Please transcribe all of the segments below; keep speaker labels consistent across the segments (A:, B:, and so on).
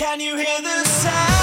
A: Can you hear the sound?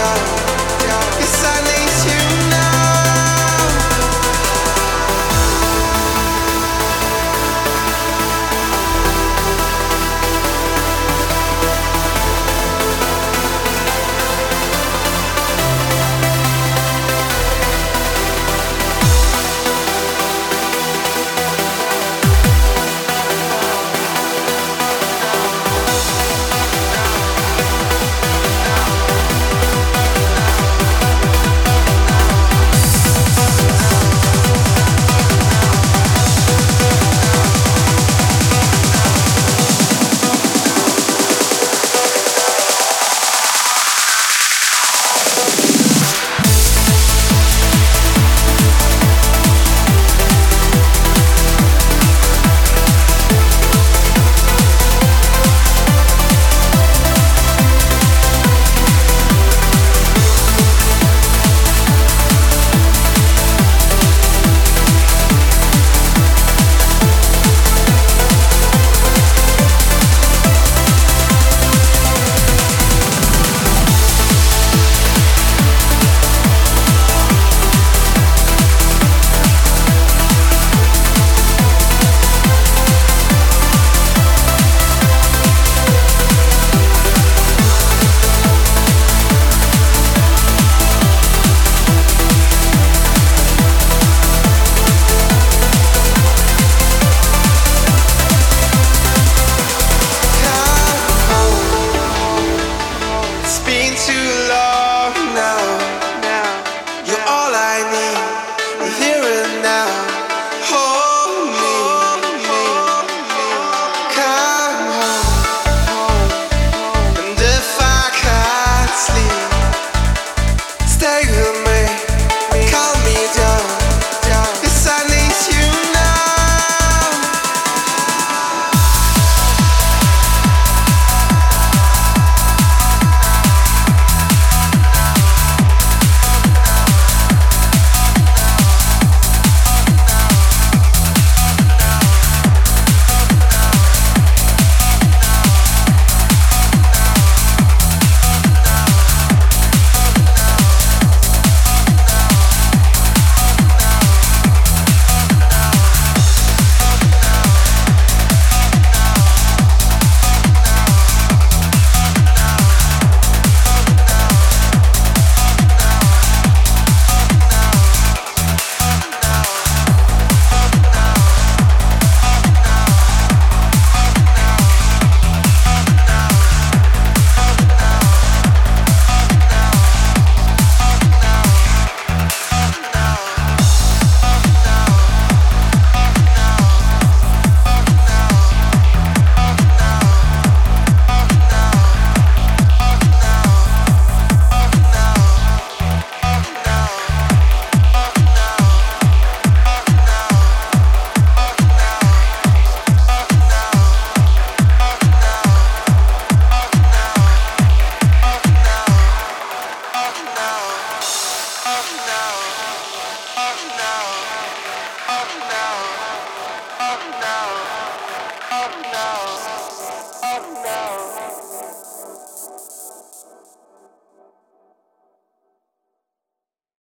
A: shine